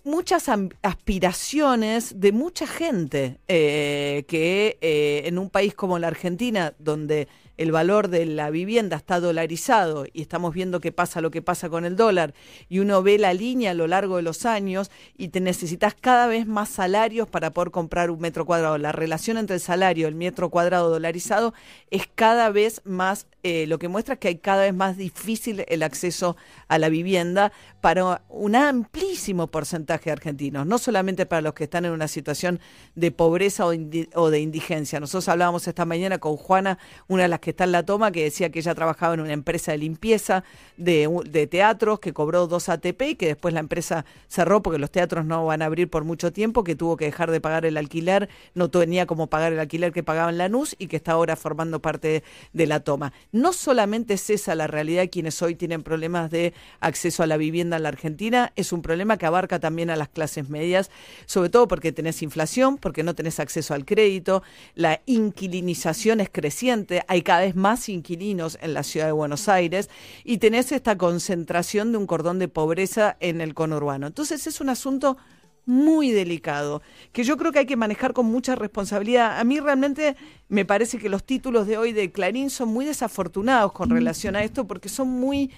muchas aspiraciones de mucha gente eh, que eh, en un país como la Argentina, donde el valor de la vivienda está dolarizado y estamos viendo qué pasa lo que pasa con el dólar y uno ve la línea a lo largo de los años y te necesitas cada vez más salarios para poder comprar un metro cuadrado. La relación entre el salario y el metro cuadrado dolarizado es cada vez más, eh, lo que muestra que hay cada vez más difícil el acceso a la vivienda para un amplísimo porcentaje de argentinos, no solamente para los que están en una situación de pobreza o, o de indigencia. Nosotros hablábamos esta mañana con Juana, una de las que está en la toma, que decía que ella trabajaba en una empresa de limpieza de teatros, que cobró dos ATP y que después la empresa cerró porque los teatros no van a abrir por mucho tiempo, que tuvo que dejar de pagar el alquiler, no tenía como pagar el alquiler que pagaba en Lanús y que está ahora formando parte de la toma. No solamente es esa la realidad de quienes hoy tienen problemas de acceso a la vivienda en la Argentina, es un problema que abarca también a las clases medias, sobre todo porque tenés inflación, porque no tenés acceso al crédito, la inquilinización es creciente, hay cada vez más inquilinos en la ciudad de Buenos Aires y tenés esta concentración de un cordón de pobreza en el conurbano. Entonces es un asunto muy delicado, que yo creo que hay que manejar con mucha responsabilidad. A mí realmente me parece que los títulos de hoy de Clarín son muy desafortunados con relación a esto, porque son muy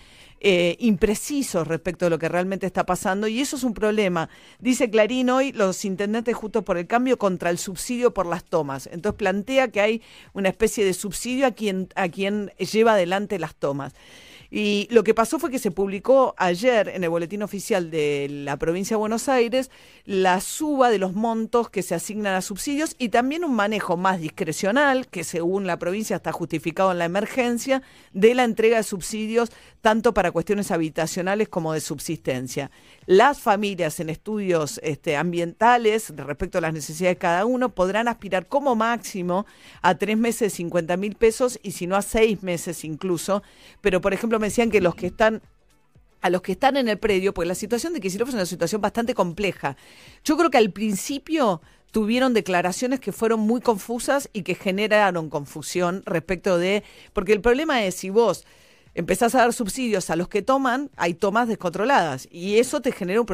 eh, imprecisos respecto a lo que realmente está pasando, y eso es un problema. Dice Clarín hoy, los intendentes justo por el cambio contra el subsidio por las tomas. Entonces plantea que hay una especie de subsidio a quien, a quien lleva adelante las tomas. Y lo que pasó fue que se publicó ayer en el boletín oficial de la provincia de Buenos Aires la suba de los montos que se asignan a subsidios y también un manejo más discrecional, que según la provincia está justificado en la emergencia, de la entrega de subsidios tanto para cuestiones habitacionales como de subsistencia. Las familias en estudios este, ambientales respecto a las necesidades de cada uno podrán aspirar como máximo a tres meses 50 mil pesos y si no a seis meses incluso. Pero por ejemplo me decían que los que están a los que están en el predio, pues la situación de Kicillof es una situación bastante compleja. Yo creo que al principio tuvieron declaraciones que fueron muy confusas y que generaron confusión respecto de, porque el problema es si vos empezás a dar subsidios a los que toman, hay tomas descontroladas y eso te genera un problema